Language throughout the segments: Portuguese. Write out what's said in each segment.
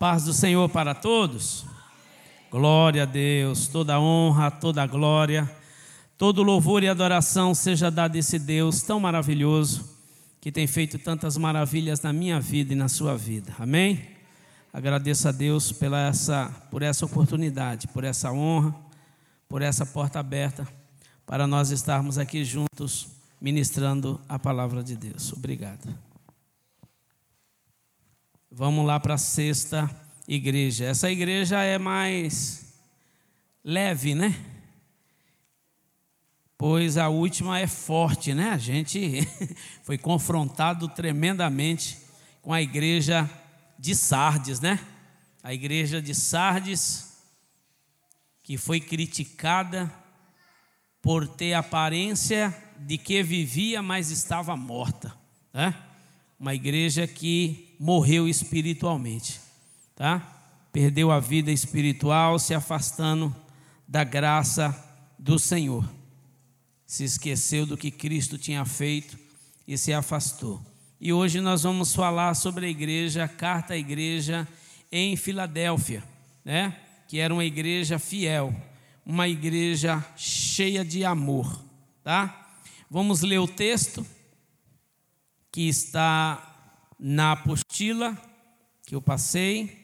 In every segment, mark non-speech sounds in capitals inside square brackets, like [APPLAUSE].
paz do Senhor para todos. Glória a Deus, toda honra, toda glória, todo louvor e adoração seja dado a esse Deus tão maravilhoso que tem feito tantas maravilhas na minha vida e na sua vida. Amém? Agradeço a Deus pela essa, por essa oportunidade, por essa honra, por essa porta aberta para nós estarmos aqui juntos ministrando a palavra de Deus. Obrigado. Vamos lá para a sexta igreja. Essa igreja é mais leve, né? Pois a última é forte, né? A gente [LAUGHS] foi confrontado tremendamente com a igreja de Sardes, né? A igreja de Sardes, que foi criticada por ter aparência de que vivia, mas estava morta, né? Uma igreja que morreu espiritualmente, tá? Perdeu a vida espiritual, se afastando da graça do Senhor. Se esqueceu do que Cristo tinha feito e se afastou. E hoje nós vamos falar sobre a igreja, a carta à igreja em Filadélfia, né? Que era uma igreja fiel, uma igreja cheia de amor, tá? Vamos ler o texto que está na apostila que eu passei.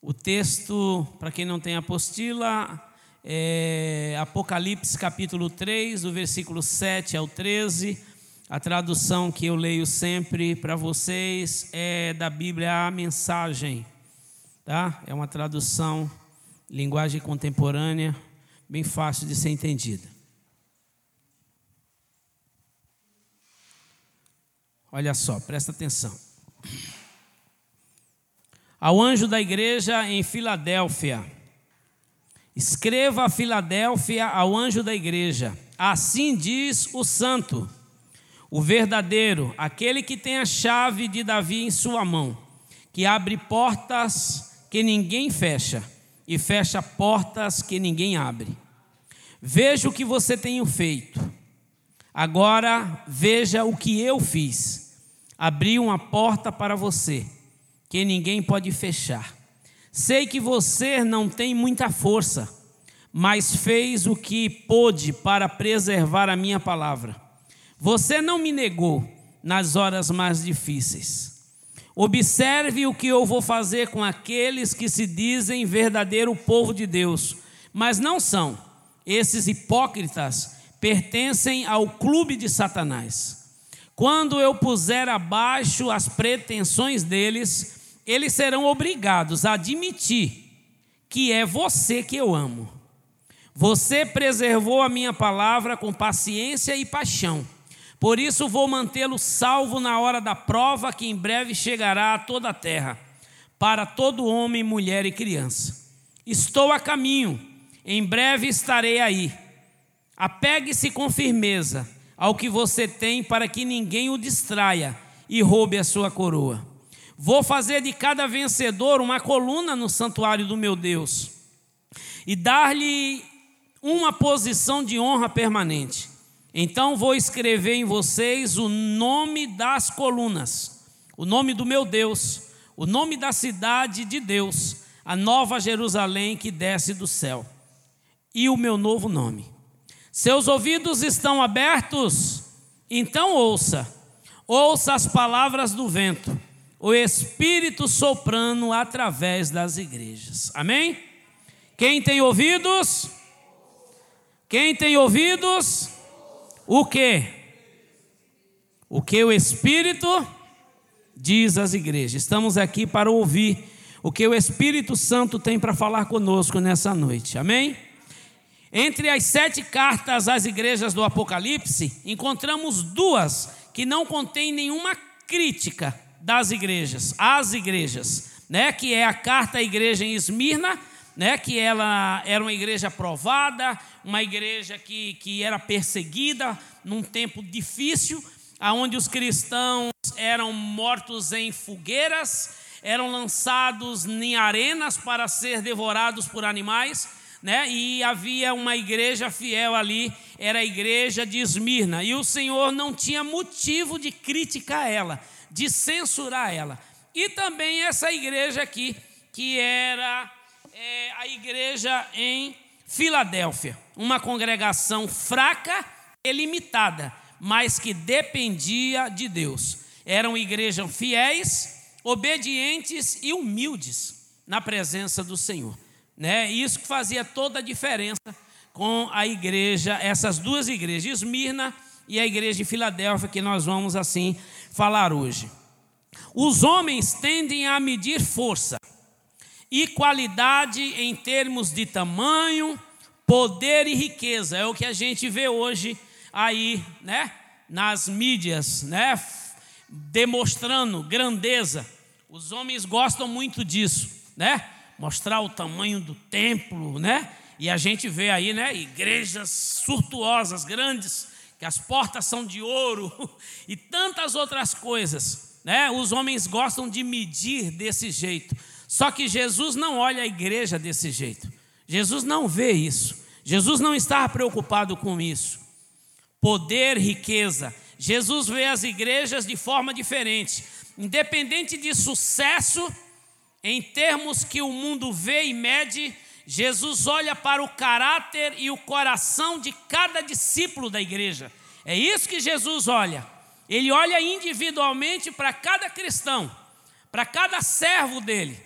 O texto, para quem não tem apostila, é Apocalipse capítulo 3, do versículo 7 ao 13. A tradução que eu leio sempre para vocês é da Bíblia A Mensagem, tá? É uma tradução linguagem contemporânea, bem fácil de ser entendida. Olha só, presta atenção. Ao anjo da igreja em Filadélfia, escreva a Filadélfia ao anjo da igreja: Assim diz o santo, o verdadeiro, aquele que tem a chave de Davi em sua mão, que abre portas que ninguém fecha e fecha portas que ninguém abre. Veja o que você tem feito. Agora veja o que eu fiz Abri uma porta para você, que ninguém pode fechar. Sei que você não tem muita força, mas fez o que pôde para preservar a minha palavra. Você não me negou nas horas mais difíceis. Observe o que eu vou fazer com aqueles que se dizem verdadeiro povo de Deus, mas não são. Esses hipócritas pertencem ao clube de Satanás. Quando eu puser abaixo as pretensões deles, eles serão obrigados a admitir que é você que eu amo. Você preservou a minha palavra com paciência e paixão. Por isso vou mantê-lo salvo na hora da prova que em breve chegará a toda a terra, para todo homem, mulher e criança. Estou a caminho, em breve estarei aí. Apegue-se com firmeza ao que você tem para que ninguém o distraia e roube a sua coroa. Vou fazer de cada vencedor uma coluna no santuário do meu Deus e dar-lhe uma posição de honra permanente. Então vou escrever em vocês o nome das colunas, o nome do meu Deus, o nome da cidade de Deus, a nova Jerusalém que desce do céu, e o meu novo nome. Seus ouvidos estão abertos? Então ouça. Ouça as palavras do vento, o Espírito soprando através das igrejas. Amém? Quem tem ouvidos? Quem tem ouvidos? O que? O que o Espírito diz às igrejas. Estamos aqui para ouvir o que o Espírito Santo tem para falar conosco nessa noite. Amém? Entre as sete cartas às igrejas do Apocalipse, encontramos duas que não contêm nenhuma crítica das igrejas, às igrejas, né? Que é a carta à igreja em Esmirna, né? Que ela era uma igreja provada, uma igreja que, que era perseguida num tempo difícil, aonde os cristãos eram mortos em fogueiras, eram lançados em arenas para ser devorados por animais né? E havia uma igreja fiel ali, era a igreja de Esmirna, e o Senhor não tinha motivo de criticar ela, de censurar ela. e também essa igreja aqui, que era é, a igreja em Filadélfia, uma congregação fraca e limitada, mas que dependia de Deus. Eram igrejas fiéis, obedientes e humildes na presença do Senhor. Né? Isso que fazia toda a diferença com a igreja, essas duas igrejas, Esmirna e a igreja de Filadélfia, que nós vamos assim falar hoje. Os homens tendem a medir força e qualidade em termos de tamanho, poder e riqueza. É o que a gente vê hoje aí, né? Nas mídias, né? Demonstrando grandeza. Os homens gostam muito disso, né? Mostrar o tamanho do templo, né? E a gente vê aí, né? Igrejas surtuosas, grandes, que as portas são de ouro [LAUGHS] e tantas outras coisas, né? Os homens gostam de medir desse jeito. Só que Jesus não olha a igreja desse jeito. Jesus não vê isso. Jesus não está preocupado com isso. Poder, riqueza. Jesus vê as igrejas de forma diferente. Independente de sucesso, em termos que o mundo vê e mede, Jesus olha para o caráter e o coração de cada discípulo da igreja. É isso que Jesus olha. Ele olha individualmente para cada cristão, para cada servo dele.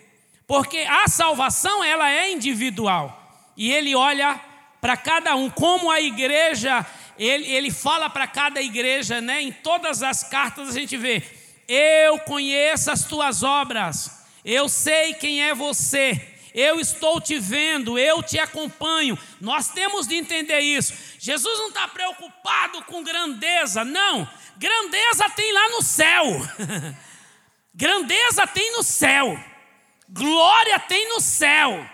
Porque a salvação ela é individual. E ele olha para cada um, como a igreja, ele, ele fala para cada igreja, né? Em todas as cartas a gente vê: Eu conheço as tuas obras, eu sei quem é você, eu estou te vendo, eu te acompanho. Nós temos de entender isso. Jesus não está preocupado com grandeza, não. Grandeza tem lá no céu. [LAUGHS] grandeza tem no céu. Glória tem no céu.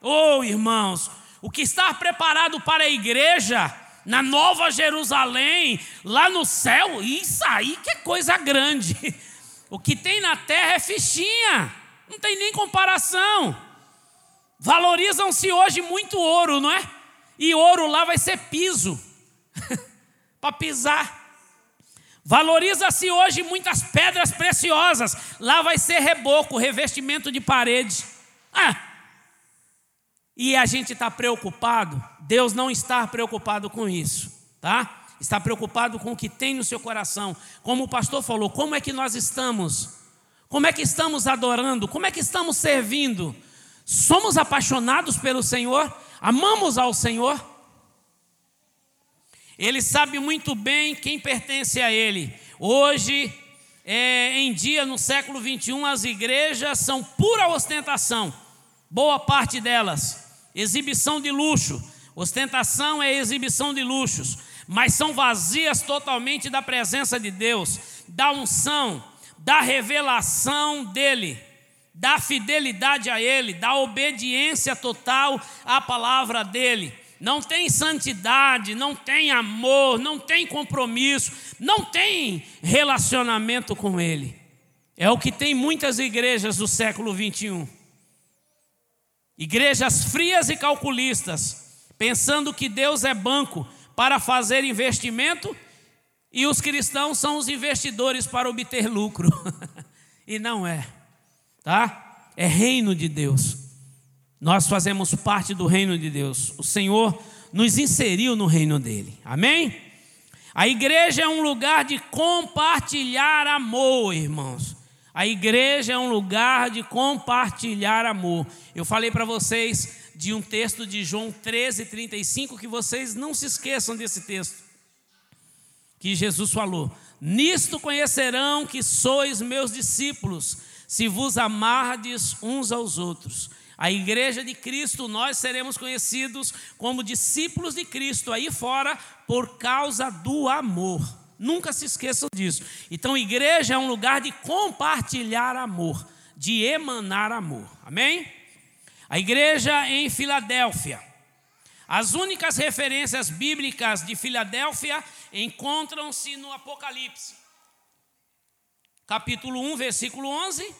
Oh, irmãos, o que está preparado para a igreja na Nova Jerusalém, lá no céu, isso aí que é coisa grande. [LAUGHS] O que tem na terra é fichinha. Não tem nem comparação. Valorizam-se hoje muito ouro, não é? E ouro lá vai ser piso [LAUGHS] para pisar. Valoriza-se hoje muitas pedras preciosas, lá vai ser reboco, revestimento de parede. Ah, e a gente está preocupado, Deus não está preocupado com isso, tá? Está preocupado com o que tem no seu coração. Como o pastor falou, como é que nós estamos como é que estamos adorando? Como é que estamos servindo? Somos apaixonados pelo Senhor? Amamos ao Senhor? Ele sabe muito bem quem pertence a Ele. Hoje, é, em dia, no século 21, as igrejas são pura ostentação, boa parte delas, exibição de luxo. Ostentação é exibição de luxos, mas são vazias totalmente da presença de Deus, da unção, da revelação dele, da fidelidade a ele, da obediência total à palavra dele. Não tem santidade, não tem amor, não tem compromisso, não tem relacionamento com ele. É o que tem muitas igrejas do século 21. Igrejas frias e calculistas, pensando que Deus é banco para fazer investimento e os cristãos são os investidores para obter lucro. [LAUGHS] e não é, tá? É reino de Deus. Nós fazemos parte do reino de Deus. O Senhor nos inseriu no reino dele. Amém? A igreja é um lugar de compartilhar amor, irmãos. A igreja é um lugar de compartilhar amor. Eu falei para vocês de um texto de João 13, 35, que vocês não se esqueçam desse texto que Jesus falou: Nisto conhecerão que sois meus discípulos, se vos amardes uns aos outros. A igreja de Cristo, nós seremos conhecidos como discípulos de Cristo aí fora por causa do amor. Nunca se esqueçam disso. Então, igreja é um lugar de compartilhar amor, de emanar amor. Amém? A igreja em Filadélfia as únicas referências bíblicas de Filadélfia encontram-se no Apocalipse, capítulo 1, versículo 11,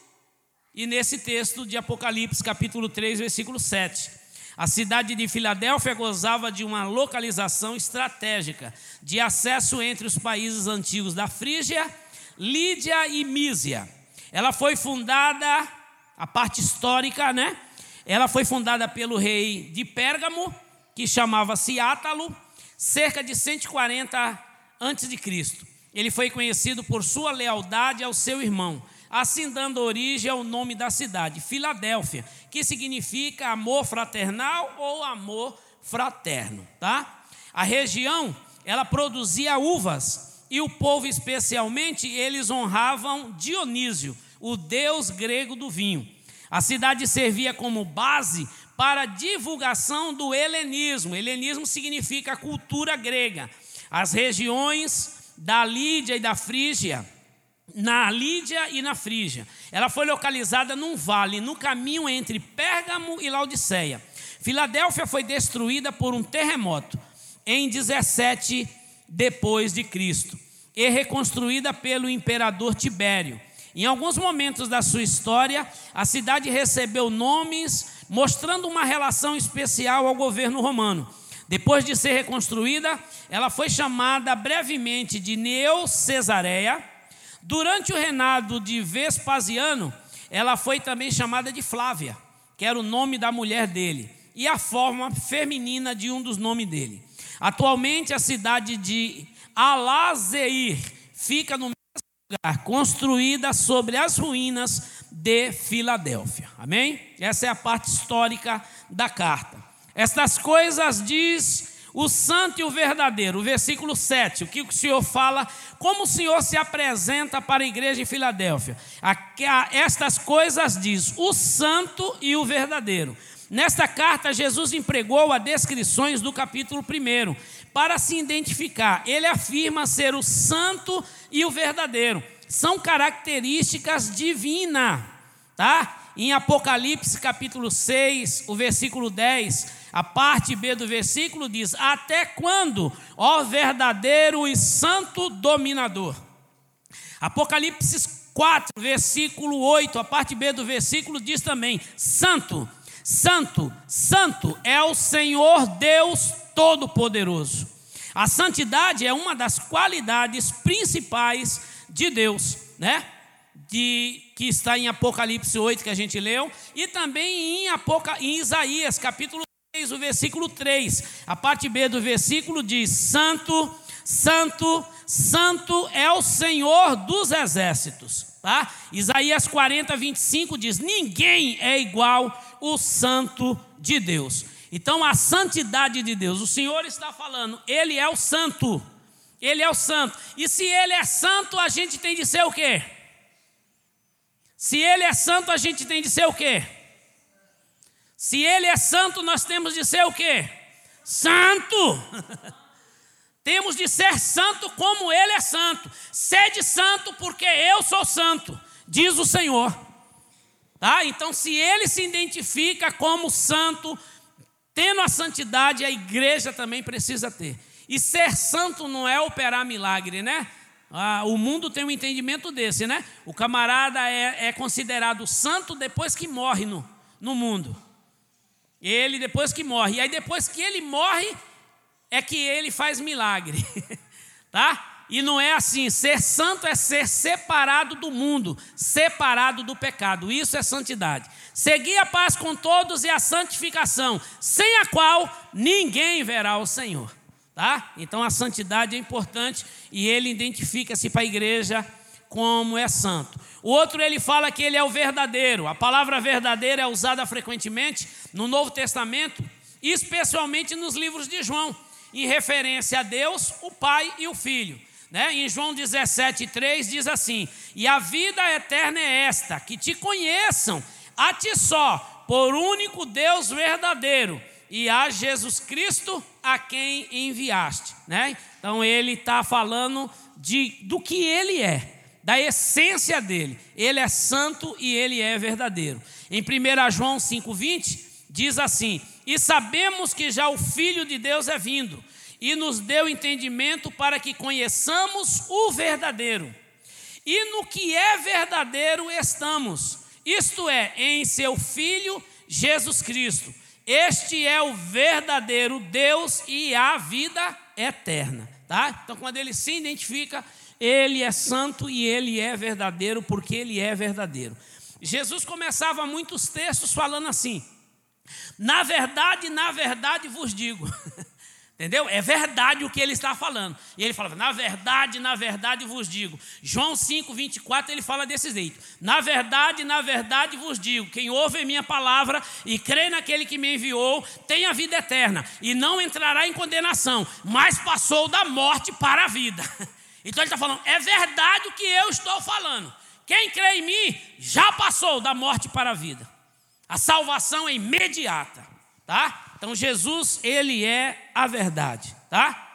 e nesse texto de Apocalipse, capítulo 3, versículo 7. A cidade de Filadélfia gozava de uma localização estratégica de acesso entre os países antigos da Frígia, Lídia e Mísia. Ela foi fundada, a parte histórica, né? Ela foi fundada pelo rei de Pérgamo, que chamava-se Átalo, cerca de 140 antes de Cristo. Ele foi conhecido por sua lealdade ao seu irmão, assim dando origem ao nome da cidade, Filadélfia, que significa amor fraternal ou amor fraterno, tá? A região, ela produzia uvas, e o povo especialmente, eles honravam Dionísio, o deus grego do vinho. A cidade servia como base para a divulgação do helenismo. Helenismo significa cultura grega. As regiões da Lídia e da Frígia, na Lídia e na Frígia. Ela foi localizada num vale, no caminho entre Pérgamo e Laodiceia. Filadélfia foi destruída por um terremoto em 17 depois de Cristo e reconstruída pelo imperador Tibério. Em alguns momentos da sua história, a cidade recebeu nomes mostrando uma relação especial ao governo romano. Depois de ser reconstruída, ela foi chamada brevemente de Neo Cesareia. Durante o reinado de Vespasiano, ela foi também chamada de Flávia, que era o nome da mulher dele, e a forma feminina de um dos nomes dele. Atualmente, a cidade de Alazeir fica no lugar, construída sobre as ruínas de Filadélfia. Amém? Essa é a parte histórica da carta. Estas coisas diz o santo e o verdadeiro. O versículo 7, o que o Senhor fala, como o Senhor se apresenta para a igreja de Filadélfia. Estas coisas diz o santo e o verdadeiro. Nesta carta, Jesus empregou as descrições do capítulo 1 para se identificar. Ele afirma ser o santo e o verdadeiro. São características divinas, tá? Em Apocalipse capítulo 6, o versículo 10, a parte B do versículo diz: Até quando, ó verdadeiro e santo dominador? Apocalipse 4, versículo 8, a parte B do versículo diz também: Santo, Santo, Santo é o Senhor Deus Todo-Poderoso. A santidade é uma das qualidades principais de Deus, né? De, que está em Apocalipse 8, que a gente leu, e também em, Apoca, em Isaías, capítulo 6, o versículo 3. A parte B do versículo diz: Santo, Santo, Santo é o Senhor dos exércitos. Tá? Isaías 40, 25 diz: Ninguém é igual o Santo de Deus. Então, a santidade de Deus, o Senhor está falando, Ele é o santo. Ele é o santo. E se Ele é santo, a gente tem de ser o quê? Se Ele é santo, a gente tem de ser o quê? Se Ele é santo, nós temos de ser o quê? Santo! [LAUGHS] temos de ser santo como Ele é santo. Sede santo, porque eu sou santo, diz o Senhor. Tá? Então, se Ele se identifica como santo, Tendo a santidade, a igreja também precisa ter. E ser santo não é operar milagre, né? Ah, o mundo tem um entendimento desse, né? O camarada é, é considerado santo depois que morre no, no mundo. Ele depois que morre. E aí depois que ele morre, é que ele faz milagre. [LAUGHS] tá? E não é assim, ser santo é ser separado do mundo, separado do pecado. Isso é santidade. Seguir a paz com todos e a santificação, sem a qual ninguém verá o Senhor. Tá? Então a santidade é importante e ele identifica-se para a igreja como é santo. O outro ele fala que ele é o verdadeiro. A palavra verdadeiro é usada frequentemente no Novo Testamento, especialmente nos livros de João, em referência a Deus, o Pai e o Filho. Né? Em João 17, 3 diz assim: E a vida eterna é esta, que te conheçam a ti só, por único Deus verdadeiro, e a Jesus Cristo a quem enviaste. Né? Então ele está falando de, do que ele é, da essência dele. Ele é santo e ele é verdadeiro. Em 1 João 5,20 diz assim: E sabemos que já o Filho de Deus é vindo, e nos deu entendimento para que conheçamos o verdadeiro. E no que é verdadeiro estamos isto é, em seu Filho Jesus Cristo. Este é o verdadeiro Deus e a vida eterna. Tá? Então, quando ele se identifica, ele é santo e ele é verdadeiro, porque ele é verdadeiro. Jesus começava muitos textos falando assim: na verdade, na verdade vos digo. [LAUGHS] Entendeu? É verdade o que ele está falando. E ele falava, na verdade, na verdade vos digo. João 5, 24, ele fala desse jeito. Na verdade, na verdade vos digo: quem ouve a minha palavra e crê naquele que me enviou, tem a vida eterna e não entrará em condenação, mas passou da morte para a vida. [LAUGHS] Então ele está falando, é verdade o que eu estou falando. Quem crê em mim já passou da morte para a vida. A salvação é imediata, tá? Então Jesus, ele é a verdade, tá?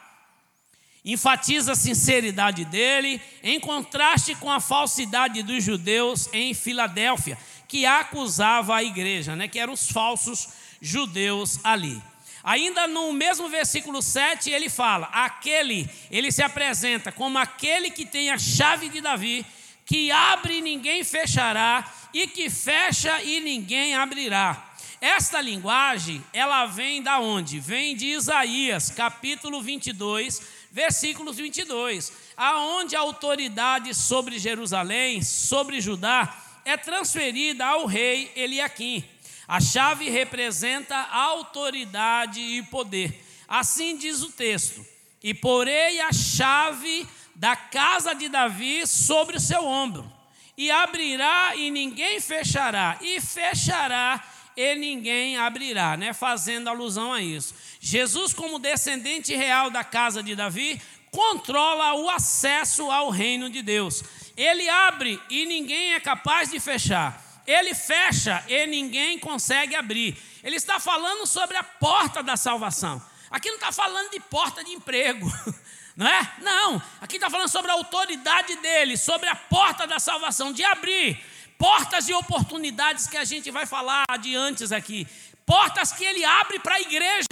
Enfatiza a sinceridade dele, em contraste com a falsidade dos judeus em Filadélfia, que acusava a igreja, né, que eram os falsos judeus ali. Ainda no mesmo versículo 7, ele fala: aquele, ele se apresenta como aquele que tem a chave de Davi, que abre e ninguém fechará, e que fecha e ninguém abrirá. Esta linguagem, ela vem da onde? Vem de Isaías, capítulo 22, versículos 22, aonde a autoridade sobre Jerusalém, sobre Judá, é transferida ao rei Eliaquim. A chave representa autoridade e poder. Assim diz o texto: E porei a chave da casa de Davi sobre o seu ombro, e abrirá e ninguém fechará, e fechará e ninguém abrirá, né? Fazendo alusão a isso. Jesus, como descendente real da casa de Davi, controla o acesso ao reino de Deus. Ele abre e ninguém é capaz de fechar. Ele fecha e ninguém consegue abrir. Ele está falando sobre a porta da salvação. Aqui não está falando de porta de emprego, [LAUGHS] não é? Não, aqui está falando sobre a autoridade dele, sobre a porta da salvação, de abrir portas de oportunidades que a gente vai falar adiante aqui, portas que ele abre para a igreja,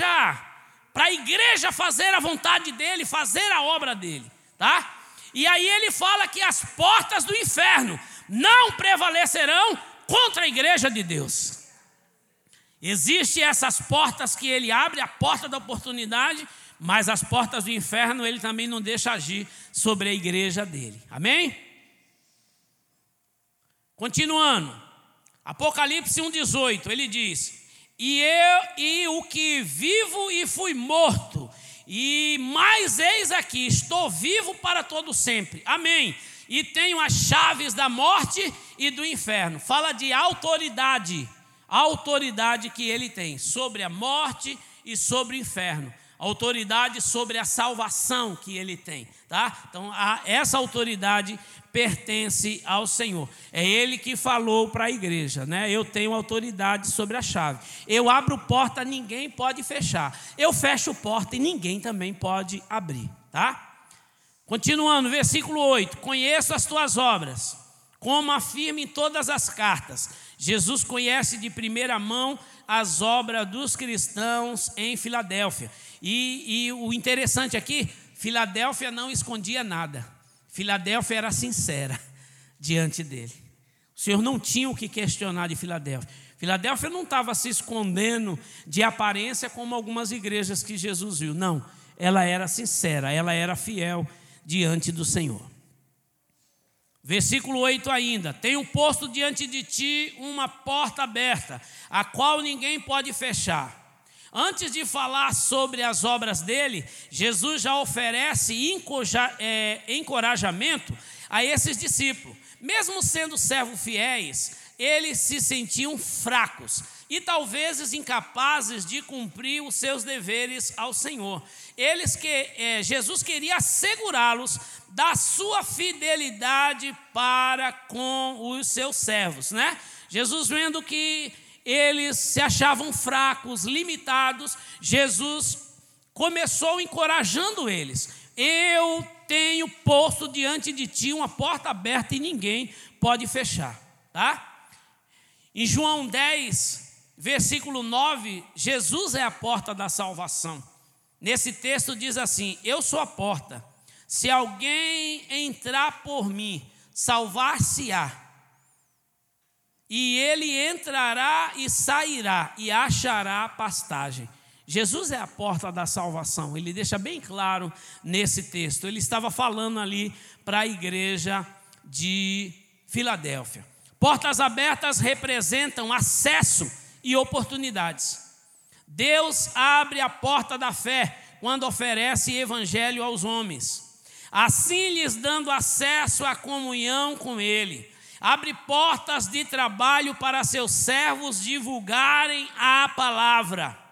para a igreja fazer a vontade dele, fazer a obra dele, tá? E aí ele fala que as portas do inferno não prevalecerão contra a igreja de Deus. Existem essas portas que ele abre, a porta da oportunidade, mas as portas do inferno ele também não deixa agir sobre a igreja dele. Amém? Continuando, Apocalipse 1,18, ele diz: E eu e o que vivo e fui morto, e mais eis aqui, estou vivo para todo sempre. Amém. E tenho as chaves da morte e do inferno. Fala de autoridade, a autoridade que ele tem sobre a morte e sobre o inferno autoridade sobre a salvação que ele tem, tá? Então, a, essa autoridade pertence ao Senhor. É Ele que falou para a igreja, né? Eu tenho autoridade sobre a chave. Eu abro porta, ninguém pode fechar. Eu fecho porta e ninguém também pode abrir, tá? Continuando, versículo 8: Conheço as tuas obras, como afirma em todas as cartas. Jesus conhece de primeira mão as obras dos cristãos em Filadélfia. E, e o interessante aqui, Filadélfia não escondia nada. Filadélfia era sincera [LAUGHS] diante dele. O Senhor não tinha o que questionar de Filadélfia. Filadélfia não estava se escondendo de aparência como algumas igrejas que Jesus viu. Não, ela era sincera, ela era fiel diante do Senhor. Versículo 8 ainda: Tenho posto diante de ti uma porta aberta, a qual ninguém pode fechar. Antes de falar sobre as obras dele, Jesus já oferece é, encorajamento a esses discípulos. Mesmo sendo servos fiéis, eles se sentiam fracos e talvez incapazes de cumprir os seus deveres ao Senhor. Eles que é, Jesus queria assegurá-los da sua fidelidade para com os seus servos, né? Jesus vendo que eles se achavam fracos, limitados, Jesus começou encorajando eles. Eu tenho posto diante de ti uma porta aberta e ninguém pode fechar, tá? Em João 10, versículo 9, Jesus é a porta da salvação. Nesse texto diz assim: Eu sou a porta. Se alguém entrar por mim, salvar-se-á e ele entrará e sairá e achará pastagem. Jesus é a porta da salvação. Ele deixa bem claro nesse texto. Ele estava falando ali para a igreja de Filadélfia. Portas abertas representam acesso e oportunidades. Deus abre a porta da fé quando oferece evangelho aos homens, assim lhes dando acesso à comunhão com Ele. Abre portas de trabalho para seus servos divulgarem a palavra.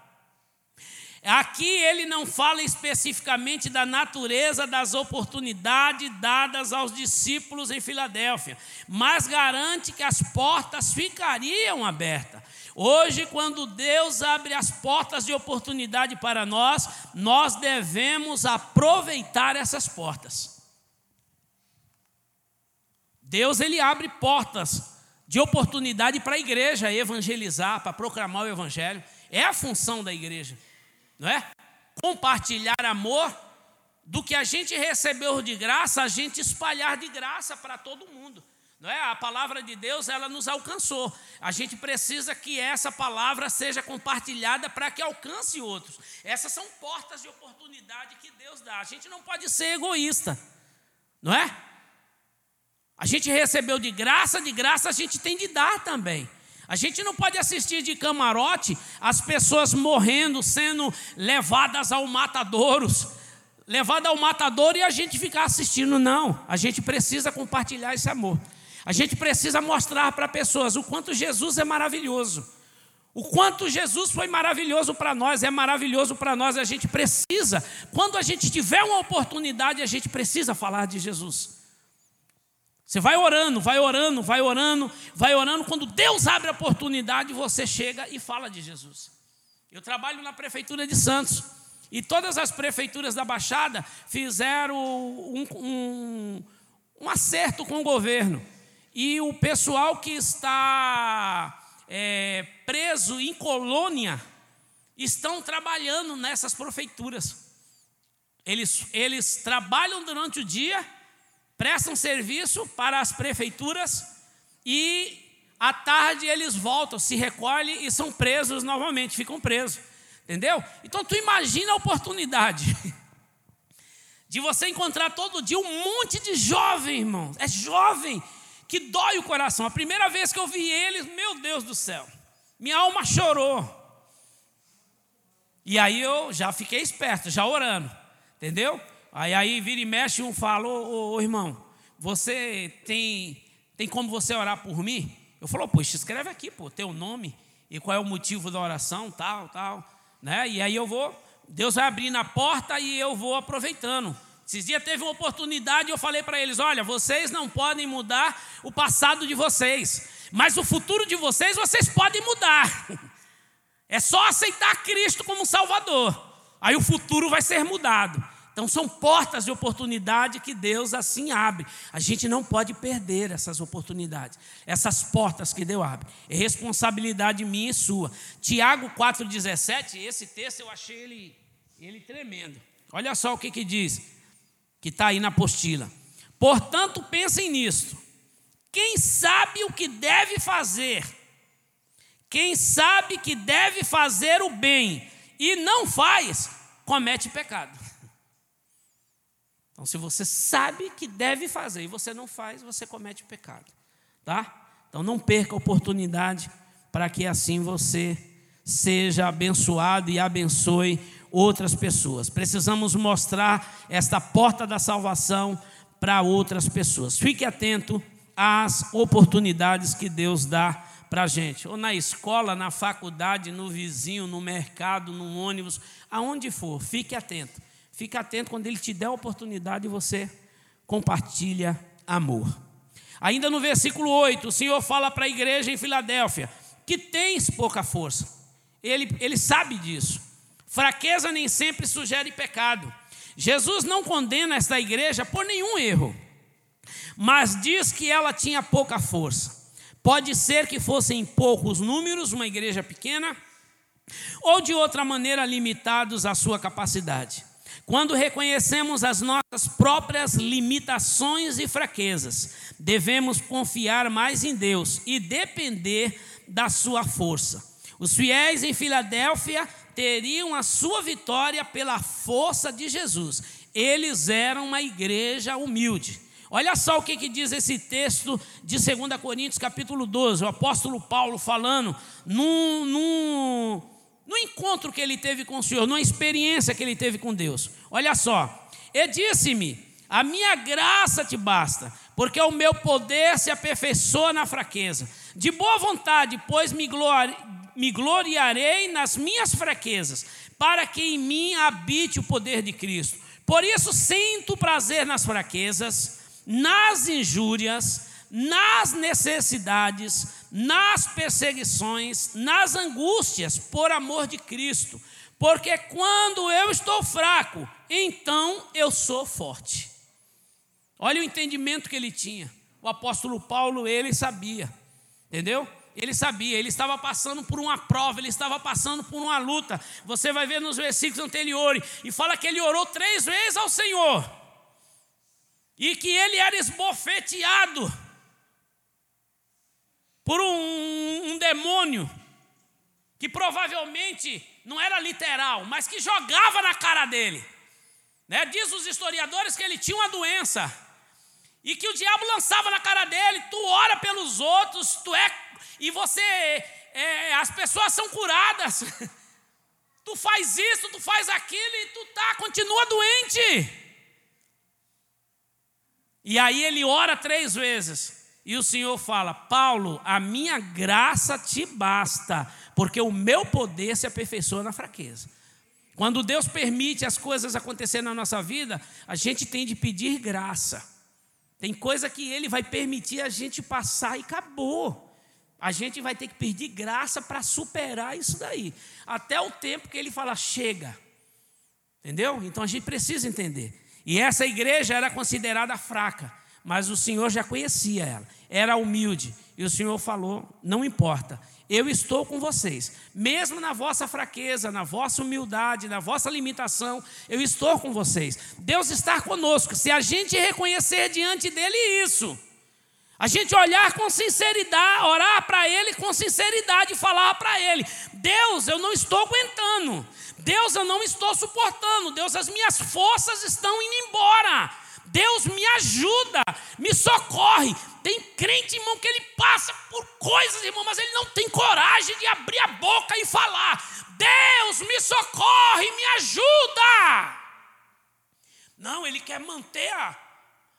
Aqui ele não fala especificamente da natureza das oportunidades dadas aos discípulos em Filadélfia, mas garante que as portas ficariam abertas. Hoje, quando Deus abre as portas de oportunidade para nós, nós devemos aproveitar essas portas. Deus ele abre portas de oportunidade para a igreja evangelizar, para proclamar o evangelho. É a função da igreja, não é? Compartilhar amor do que a gente recebeu de graça, a gente espalhar de graça para todo mundo. Não é? A palavra de Deus, ela nos alcançou. A gente precisa que essa palavra seja compartilhada para que alcance outros. Essas são portas de oportunidade que Deus dá. A gente não pode ser egoísta. Não é? A gente recebeu de graça, de graça a gente tem de dar também. A gente não pode assistir de camarote as pessoas morrendo, sendo levadas ao matadouros, levada ao matador e a gente ficar assistindo, não. A gente precisa compartilhar esse amor. A gente precisa mostrar para pessoas o quanto Jesus é maravilhoso. O quanto Jesus foi maravilhoso para nós, é maravilhoso para nós, a gente precisa, quando a gente tiver uma oportunidade, a gente precisa falar de Jesus. Você vai orando, vai orando, vai orando, vai orando, quando Deus abre a oportunidade, você chega e fala de Jesus. Eu trabalho na prefeitura de Santos, e todas as prefeituras da Baixada fizeram um, um, um acerto com o governo. E o pessoal que está é, preso em colônia estão trabalhando nessas prefeituras. Eles, eles trabalham durante o dia, prestam serviço para as prefeituras e à tarde eles voltam, se recolhem e são presos novamente, ficam presos. Entendeu? Então tu imagina a oportunidade [LAUGHS] de você encontrar todo dia um monte de jovem, irmão. É jovem que dói o coração. A primeira vez que eu vi eles, meu Deus do céu, minha alma chorou. E aí eu já fiquei esperto, já orando, entendeu? Aí, aí vira e mexe, um falou, ô, ô, irmão, você tem, tem como você orar por mim? Eu falo, poxa, escreve aqui, pô, teu nome e qual é o motivo da oração, tal, tal, né? E aí eu vou, Deus vai abrindo a porta e eu vou aproveitando. Esses dias teve uma oportunidade e eu falei para eles: olha, vocês não podem mudar o passado de vocês, mas o futuro de vocês vocês podem mudar. [LAUGHS] É só aceitar Cristo como Salvador, aí o futuro vai ser mudado. Então são portas de oportunidade que Deus assim abre. A gente não pode perder essas oportunidades, essas portas que Deus abre. É responsabilidade minha e sua. Tiago 4,17, esse texto eu achei ele, ele tremendo. Olha só o que, que diz que está aí na apostila. Portanto, pensem nisto. Quem sabe o que deve fazer, quem sabe que deve fazer o bem e não faz, comete pecado. Então, se você sabe que deve fazer e você não faz, você comete pecado, tá? Então, não perca a oportunidade para que assim você seja abençoado e abençoe outras pessoas. Precisamos mostrar esta porta da salvação para outras pessoas. Fique atento às oportunidades que Deus dá para a gente, ou na escola, na faculdade, no vizinho, no mercado, no ônibus, aonde for, fique atento. Fique atento quando Ele te der a oportunidade e você compartilha amor. Ainda no versículo 8, o Senhor fala para a igreja em Filadélfia que tens pouca força. Ele, ele sabe disso. Fraqueza nem sempre sugere pecado. Jesus não condena esta igreja por nenhum erro, mas diz que ela tinha pouca força. Pode ser que fossem poucos números, uma igreja pequena, ou de outra maneira limitados à sua capacidade. Quando reconhecemos as nossas próprias limitações e fraquezas, devemos confiar mais em Deus e depender da sua força. Os fiéis em Filadélfia teriam a sua vitória pela força de Jesus. Eles eram uma igreja humilde. Olha só o que, que diz esse texto de 2 Coríntios, capítulo 12, o apóstolo Paulo falando num, num, no encontro que ele teve com o Senhor, numa experiência que ele teve com Deus. Olha só, ele disse-me: A minha graça te basta, porque o meu poder se aperfeiçoa na fraqueza. De boa vontade, pois me, glori me gloriarei nas minhas fraquezas, para que em mim habite o poder de Cristo. Por isso sinto prazer nas fraquezas, nas injúrias, nas necessidades, nas perseguições, nas angústias, por amor de Cristo. Porque quando eu estou fraco, então eu sou forte. Olha o entendimento que ele tinha. O apóstolo Paulo, ele sabia, entendeu? Ele sabia, ele estava passando por uma prova, ele estava passando por uma luta. Você vai ver nos versículos anteriores, e fala que ele orou três vezes ao Senhor, e que ele era esbofeteado por um, um demônio, que provavelmente não era literal, mas que jogava na cara dele. Né? Diz os historiadores que ele tinha uma doença e que o diabo lançava na cara dele: tu ora pelos outros, tu é e você, é, as pessoas são curadas. [LAUGHS] Tu faz isso, tu faz aquilo e tu tá, continua doente. E aí ele ora três vezes. E o Senhor fala: Paulo, a minha graça te basta, porque o meu poder se aperfeiçoa na fraqueza. Quando Deus permite as coisas acontecerem na nossa vida, a gente tem de pedir graça. Tem coisa que Ele vai permitir a gente passar e acabou. A gente vai ter que pedir graça para superar isso daí. Até o tempo que Ele fala, chega. Entendeu? Então a gente precisa entender. E essa igreja era considerada fraca, mas o Senhor já conhecia ela. Era humilde. E o Senhor falou: não importa, eu estou com vocês, mesmo na vossa fraqueza, na vossa humildade, na vossa limitação, eu estou com vocês. Deus está conosco. Se a gente reconhecer diante dele isso, a gente olhar com sinceridade, orar para Ele com sinceridade e falar para Ele: Deus, eu não estou aguentando. Deus, eu não estou suportando. Deus, as minhas forças estão indo embora. Deus, me ajuda, me socorre. Tem crente, irmão, que ele passa por coisas, irmão, mas ele não tem coragem de abrir a boca e falar: Deus, me socorre, me ajuda. Não, ele quer manter a,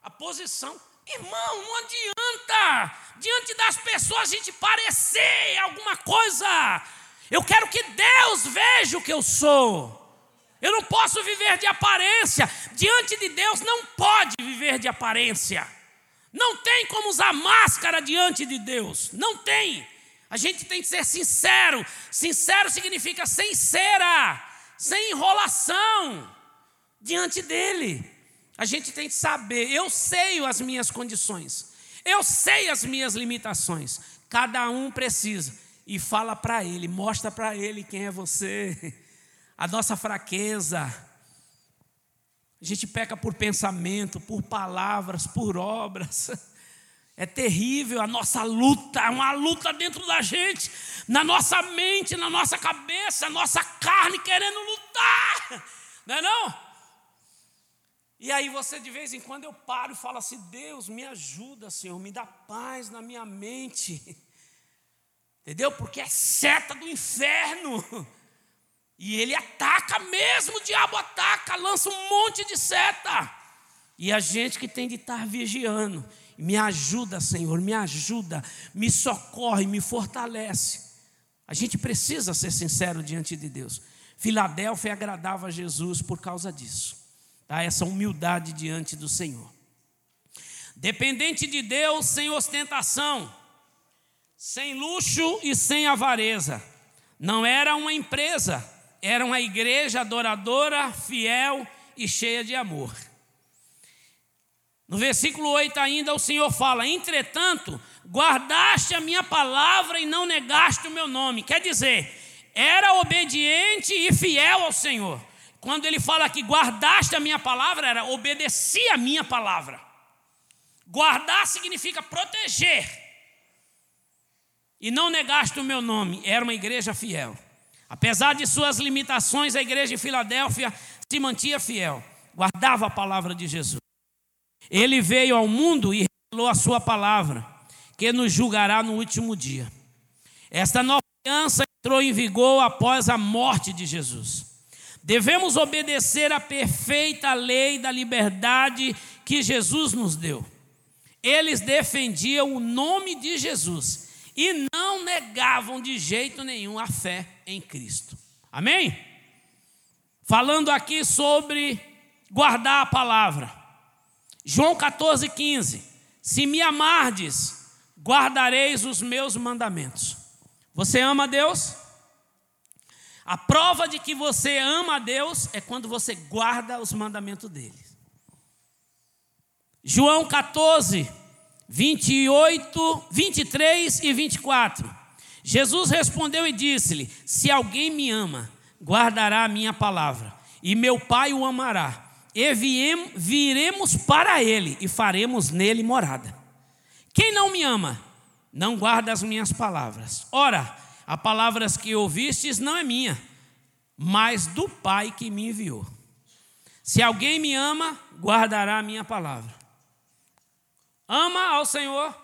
a posição. Irmão, não adianta. Diante das pessoas a gente parecer alguma coisa. Eu quero que Deus veja o que eu sou. Eu não posso viver de aparência. Diante de Deus não pode viver de aparência. Não tem como usar máscara diante de Deus. Não tem. A gente tem que ser sincero. Sincero significa sem cera, sem enrolação diante dele. A gente tem que saber, eu sei as minhas condições, eu sei as minhas limitações. Cada um precisa e fala para ele, mostra para ele quem é você, [LAUGHS] a nossa fraqueza. A gente peca por pensamento, por palavras, por obras. [LAUGHS] É terrível a nossa luta, é uma luta dentro da gente, na nossa mente, na nossa cabeça, a nossa carne querendo lutar, [LAUGHS] não é não? E aí você de vez em quando eu paro e falo assim: Deus, me ajuda, Senhor, me dá paz na minha mente. [LAUGHS] Entendeu? Porque é seta do inferno. E ele ataca mesmo, o diabo ataca, lança um monte de seta. E a gente que tem de estar vigiando. Me ajuda, Senhor, me ajuda, me socorre, me fortalece. A gente precisa ser sincero diante de Deus. Filadélfia agradava a Jesus por causa disso tá? essa humildade diante do Senhor. Dependente de Deus, sem ostentação, sem luxo e sem avareza. Não era uma empresa, era uma igreja adoradora, fiel e cheia de amor. No versículo 8 ainda o Senhor fala: Entretanto, guardaste a minha palavra e não negaste o meu nome. Quer dizer, era obediente e fiel ao Senhor. Quando ele fala que guardaste a minha palavra, era obedecer a minha palavra. Guardar significa proteger. E não negaste o meu nome, era uma igreja fiel. Apesar de suas limitações, a igreja de Filadélfia se mantinha fiel, guardava a palavra de Jesus. Ele veio ao mundo e revelou a sua palavra, que nos julgará no último dia. Esta nova aliança entrou em vigor após a morte de Jesus. Devemos obedecer à perfeita lei da liberdade que Jesus nos deu. Eles defendiam o nome de Jesus e não negavam de jeito nenhum a fé em Cristo. Amém? Falando aqui sobre guardar a palavra. João 14, 15. Se me amardes, guardareis os meus mandamentos. Você ama a Deus? A prova de que você ama a Deus é quando você guarda os mandamentos dele. João 14, 28, 23 e 24. Jesus respondeu e disse-lhe: Se alguém me ama, guardará a minha palavra, e meu Pai o amará e viremos para ele e faremos nele morada. Quem não me ama, não guarda as minhas palavras. Ora, as palavras que ouvistes não é minha, mas do Pai que me enviou. Se alguém me ama, guardará a minha palavra. Ama ao Senhor,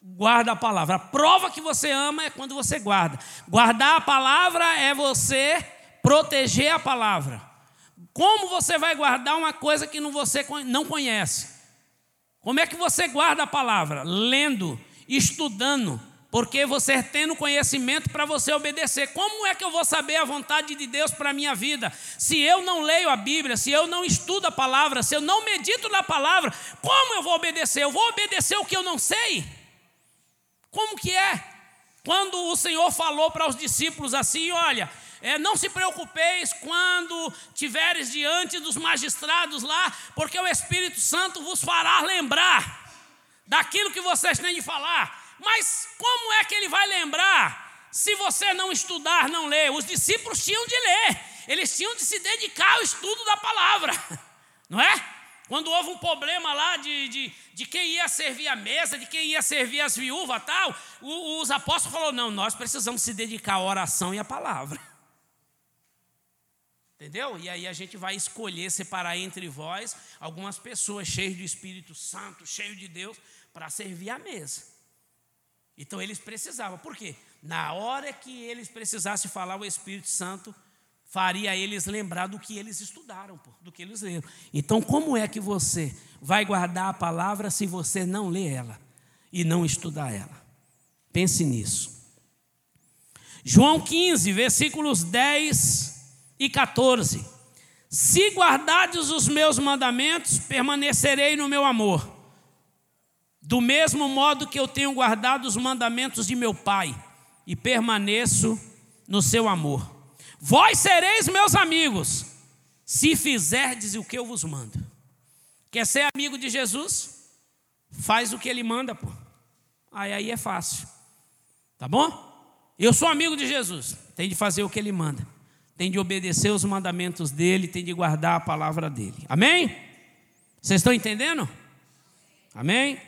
guarda a palavra. A prova que você ama é quando você guarda. Guardar a palavra é você proteger a palavra. Como você vai guardar uma coisa que você não conhece? Como é que você guarda a palavra? Lendo, estudando, porque você tendo conhecimento para você obedecer. Como é que eu vou saber a vontade de Deus para a minha vida? Se eu não leio a Bíblia, se eu não estudo a palavra, se eu não medito na palavra, como eu vou obedecer? Eu vou obedecer o que eu não sei? Como que é? Quando o Senhor falou para os discípulos assim: olha, é, não se preocupeis quando tiveres diante dos magistrados lá, porque o Espírito Santo vos fará lembrar daquilo que vocês têm de falar. Mas como é que ele vai lembrar se você não estudar, não ler? Os discípulos tinham de ler, eles tinham de se dedicar ao estudo da palavra, [LAUGHS] não é? Quando houve um problema lá de, de, de quem ia servir a mesa, de quem ia servir as viúvas tal, os apóstolos falaram: não, nós precisamos se dedicar à oração e à palavra. [LAUGHS] Entendeu? E aí a gente vai escolher separar entre vós algumas pessoas cheias do Espírito Santo, cheias de Deus, para servir a mesa. Então eles precisavam. Por quê? Na hora que eles precisassem falar, o Espírito Santo faria eles lembrar do que eles estudaram, do que eles leram. Então, como é que você vai guardar a palavra se você não lê ela e não estudar ela? Pense nisso. João 15, versículos 10 e 14: Se guardardes os meus mandamentos, permanecerei no meu amor, do mesmo modo que eu tenho guardado os mandamentos de meu Pai, e permaneço no seu amor. Vós sereis meus amigos, se fizerdes o que eu vos mando. Quer ser amigo de Jesus? Faz o que ele manda, pô. Aí, aí é fácil. Tá bom? Eu sou amigo de Jesus, tem de fazer o que ele manda tem de obedecer os mandamentos dele, tem de guardar a palavra dele. Amém? Vocês estão entendendo? Amém?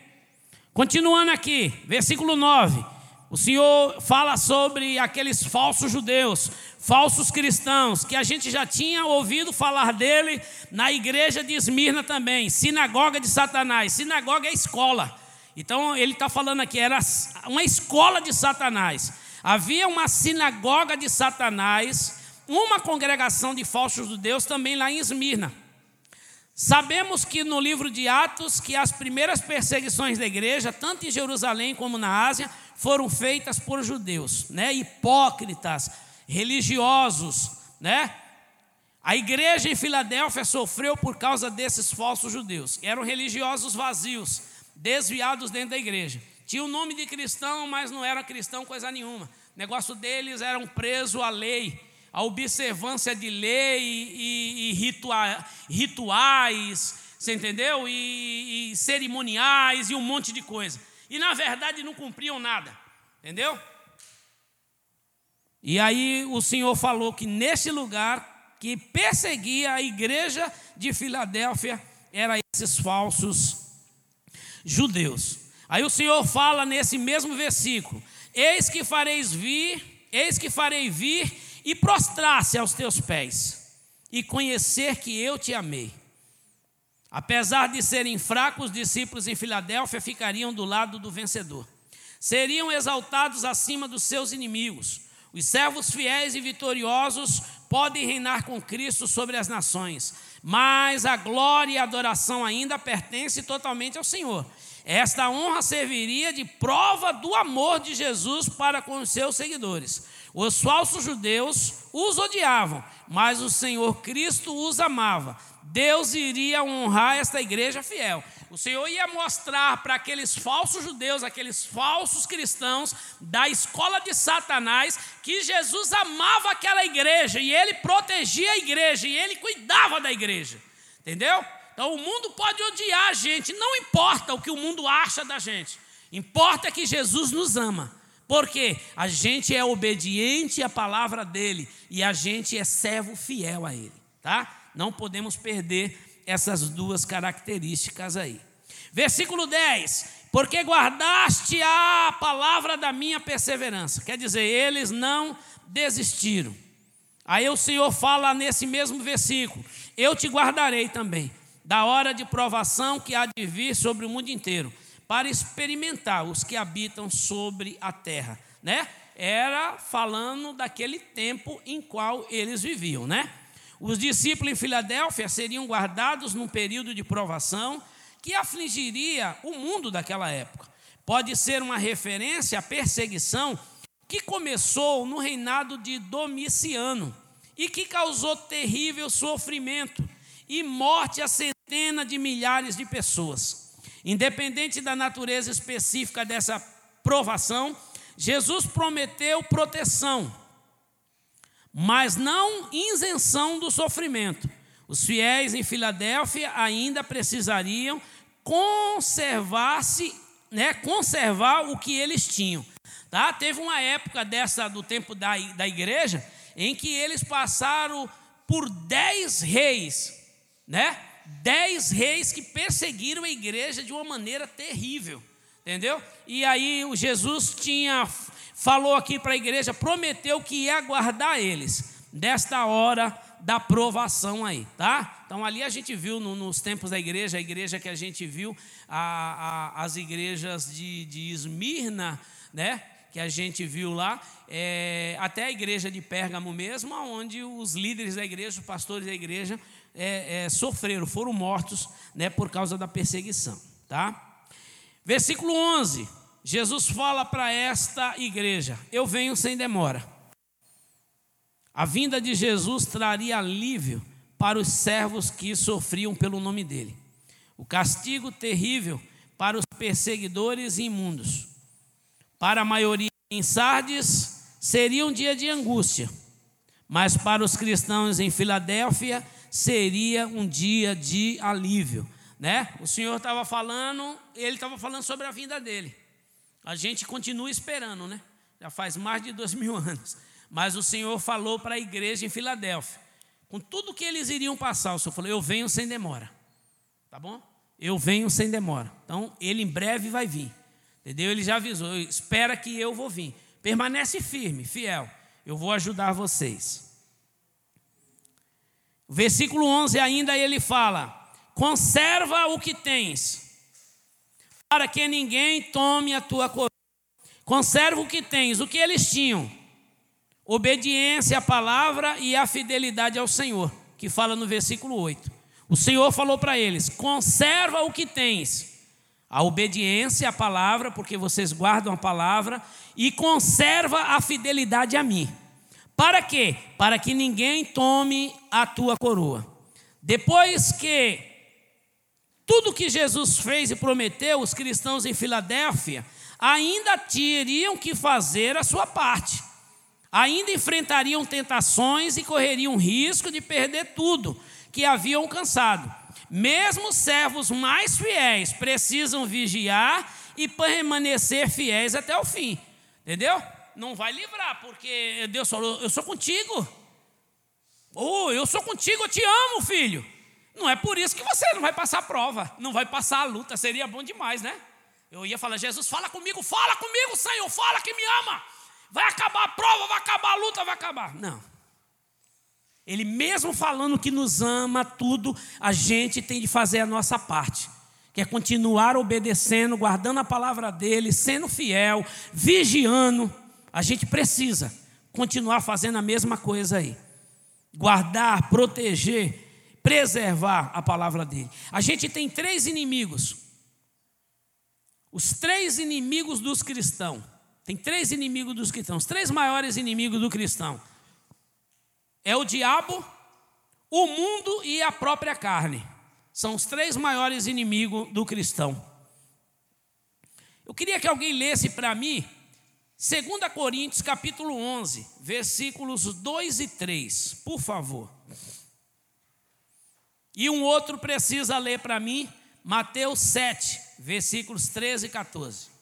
Continuando aqui, versículo 9. O Senhor fala sobre aqueles falsos judeus, falsos cristãos, que a gente já tinha ouvido falar dele na igreja de Esmirna também, sinagoga de Satanás. Sinagoga é escola. Então ele está falando aqui, era uma escola de Satanás. Havia uma sinagoga de Satanás uma congregação de falsos judeus também lá em Esmirna. Sabemos que no livro de Atos que as primeiras perseguições da igreja, tanto em Jerusalém como na Ásia, foram feitas por judeus, né? Hipócritas, religiosos, né? A igreja em Filadélfia sofreu por causa desses falsos judeus. Eram religiosos vazios, desviados dentro da igreja. Tinha o nome de cristão, mas não era cristão coisa nenhuma. O negócio deles era um preso à lei, a observância de lei e, e ritua, rituais, você entendeu? E, e cerimoniais e um monte de coisa. E na verdade não cumpriam nada, entendeu? E aí o Senhor falou que nesse lugar que perseguia a igreja de Filadélfia era esses falsos judeus. Aí o Senhor fala nesse mesmo versículo: Eis que fareis vir, eis que farei vir e prostrar-se aos teus pés e conhecer que eu te amei. Apesar de serem fracos, os discípulos em Filadélfia ficariam do lado do vencedor. Seriam exaltados acima dos seus inimigos. Os servos fiéis e vitoriosos podem reinar com Cristo sobre as nações, mas a glória e a adoração ainda pertencem totalmente ao Senhor. Esta honra serviria de prova do amor de Jesus para com os seus seguidores. Os falsos judeus os odiavam, mas o Senhor Cristo os amava. Deus iria honrar esta igreja fiel. O Senhor ia mostrar para aqueles falsos judeus, aqueles falsos cristãos da escola de Satanás, que Jesus amava aquela igreja e ele protegia a igreja e ele cuidava da igreja. Entendeu? Então o mundo pode odiar a gente, não importa o que o mundo acha da gente, importa que Jesus nos ama. Porque a gente é obediente à palavra dele e a gente é servo fiel a ele, tá? Não podemos perder essas duas características aí. Versículo 10: Porque guardaste a palavra da minha perseverança. Quer dizer, eles não desistiram. Aí o Senhor fala nesse mesmo versículo: Eu te guardarei também, da hora de provação que há de vir sobre o mundo inteiro para experimentar os que habitam sobre a terra, né? Era falando daquele tempo em qual eles viviam, né? Os discípulos em Filadélfia seriam guardados num período de provação que afligiria o mundo daquela época. Pode ser uma referência à perseguição que começou no reinado de Domiciano e que causou terrível sofrimento e morte a centenas de milhares de pessoas. Independente da natureza específica dessa provação, Jesus prometeu proteção, mas não isenção do sofrimento. Os fiéis em Filadélfia ainda precisariam conservar-se, né, conservar o que eles tinham. Tá? Teve uma época dessa do tempo da, da igreja em que eles passaram por dez reis, né? Dez reis que perseguiram a igreja de uma maneira terrível, entendeu? E aí o Jesus tinha falou aqui para a igreja, prometeu que ia guardar eles desta hora da provação aí, tá? Então ali a gente viu no, nos tempos da igreja, a igreja que a gente viu, a, a, as igrejas de, de Esmirna, né? Que a gente viu lá, é, até a igreja de Pérgamo mesmo, onde os líderes da igreja, os pastores da igreja, é, é, sofreram, foram mortos né, por causa da perseguição. Tá? Versículo 11: Jesus fala para esta igreja: Eu venho sem demora. A vinda de Jesus traria alívio para os servos que sofriam pelo nome dele. O castigo terrível para os perseguidores imundos. Para a maioria em Sardes, seria um dia de angústia, mas para os cristãos em Filadélfia, seria um dia de alívio, né? O Senhor estava falando, ele estava falando sobre a vinda dele. A gente continua esperando, né? Já faz mais de dois mil [LAUGHS] anos. Mas o Senhor falou para a igreja em Filadélfia, com tudo que eles iriam passar, o Senhor falou: Eu venho sem demora, tá bom? Eu venho sem demora. Então, ele em breve vai vir, entendeu? Ele já avisou: Espera que eu vou vir. Permanece firme, fiel. Eu vou ajudar vocês. Versículo 11 ainda ele fala: Conserva o que tens, para que ninguém tome a tua coroa. Conserva o que tens, o que eles tinham. Obediência à palavra e a fidelidade ao Senhor, que fala no versículo 8. O Senhor falou para eles: Conserva o que tens. A obediência à palavra, porque vocês guardam a palavra, e conserva a fidelidade a mim. Para quê? Para que ninguém tome a tua coroa. Depois que tudo que Jesus fez e prometeu, os cristãos em Filadélfia ainda teriam que fazer a sua parte. Ainda enfrentariam tentações e correriam risco de perder tudo que haviam alcançado. Mesmo servos mais fiéis precisam vigiar e permanecer fiéis até o fim. Entendeu? Não vai livrar, porque Deus falou: Eu sou contigo. Oh, eu sou contigo, eu te amo, filho. Não é por isso que você não vai passar a prova, não vai passar a luta, seria bom demais, né? Eu ia falar: Jesus, fala comigo, fala comigo, Senhor, fala que me ama. Vai acabar a prova, vai acabar a luta, vai acabar. Não, Ele mesmo falando que nos ama, tudo, a gente tem de fazer a nossa parte, que é continuar obedecendo, guardando a palavra dele, sendo fiel, vigiando. A gente precisa continuar fazendo a mesma coisa aí. Guardar, proteger, preservar a palavra dele. A gente tem três inimigos. Os três inimigos dos cristãos. Tem três inimigos dos cristãos, os três maiores inimigos do cristão é o diabo, o mundo e a própria carne. São os três maiores inimigos do cristão. Eu queria que alguém lesse para mim 2 Coríntios capítulo 11, versículos 2 e 3, por favor. E um outro precisa ler para mim Mateus 7, versículos 13 e 14.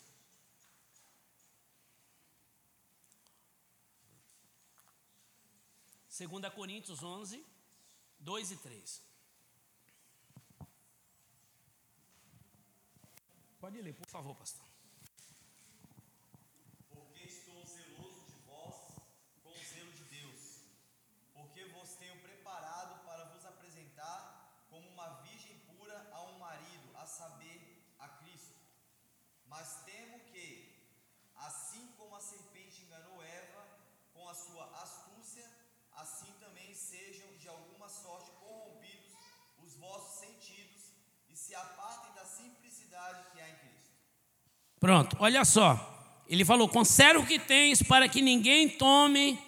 2 Coríntios 11, 2 e 3. Pode ler, por favor, pastor. Porque estou zeloso de vós com o zelo de Deus, porque vos tenho preparado para vos apresentar como uma virgem pura a um marido, a saber, a Cristo. Mas temo que, assim como a serpente enganou Eva com a sua astúcia, assim também sejam de alguma sorte corrompidos os vossos sentidos e se apartem da simplicidade que há em Cristo. Pronto, olha só. Ele falou: conserva o que tens para que ninguém tome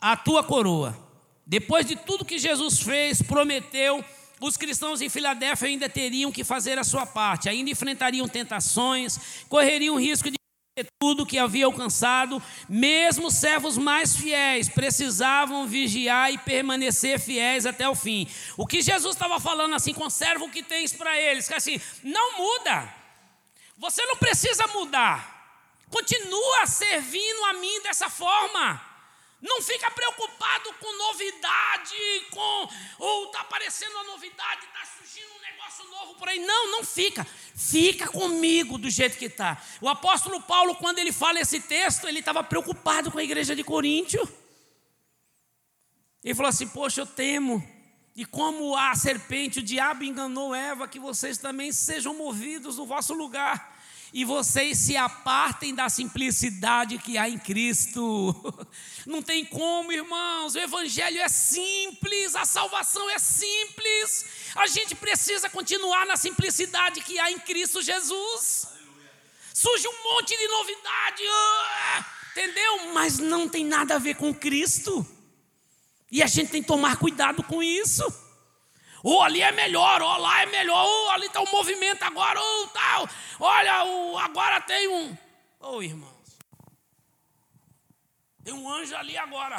a tua coroa. Depois de tudo que Jesus fez, prometeu, os cristãos em Filadélfia ainda teriam que fazer a sua parte, ainda enfrentariam tentações, correriam risco de tudo que havia alcançado, mesmo servos mais fiéis precisavam vigiar e permanecer fiéis até o fim. O que Jesus estava falando assim, conserva o que tens para eles, que assim, não muda. Você não precisa mudar. Continua servindo a mim dessa forma. Não fica preocupado com novidade, com ou está aparecendo uma novidade, está surgindo um negócio novo por aí. Não, não fica. Fica comigo do jeito que está. O apóstolo Paulo, quando ele fala esse texto, ele estava preocupado com a igreja de Coríntio. Ele falou assim: Poxa, eu temo. E como a serpente, o diabo enganou Eva, que vocês também sejam movidos no vosso lugar e vocês se apartem da simplicidade que há em Cristo. [LAUGHS] Não tem como, irmãos, o Evangelho é simples, a salvação é simples, a gente precisa continuar na simplicidade que há em Cristo Jesus. Surge um monte de novidade, ah, entendeu? Mas não tem nada a ver com Cristo, e a gente tem que tomar cuidado com isso. Ou ali é melhor, ou lá é melhor, ou ali está um movimento agora, ou tal. Olha, o, agora tem um. Ô oh, irmãos, tem um anjo ali agora.